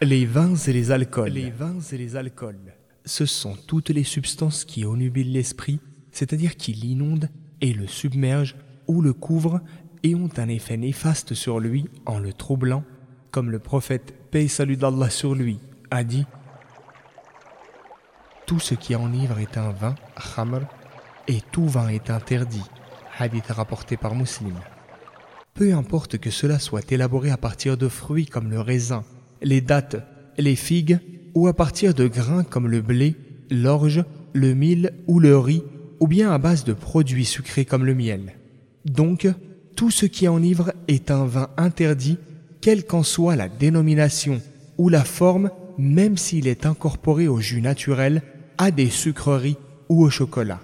Les vins et les alcools. Les vins et les alcools. Ce sont toutes les substances qui onubilent l'esprit, c'est-à-dire qui l'inondent et le submergent ou le couvrent et ont un effet néfaste sur lui en le troublant, comme le prophète, paix et salut d'Allah sur lui, a dit Tout ce qui enivre est un vin, khamr, et tout vin est interdit, hadith rapporté par Muslim. Peu importe que cela soit élaboré à partir de fruits comme le raisin, les dattes, les figues, ou à partir de grains comme le blé, l'orge, le mil ou le riz, ou bien à base de produits sucrés comme le miel. Donc, tout ce qui enivre est un vin interdit, quelle qu'en soit la dénomination ou la forme, même s'il est incorporé au jus naturel, à des sucreries ou au chocolat.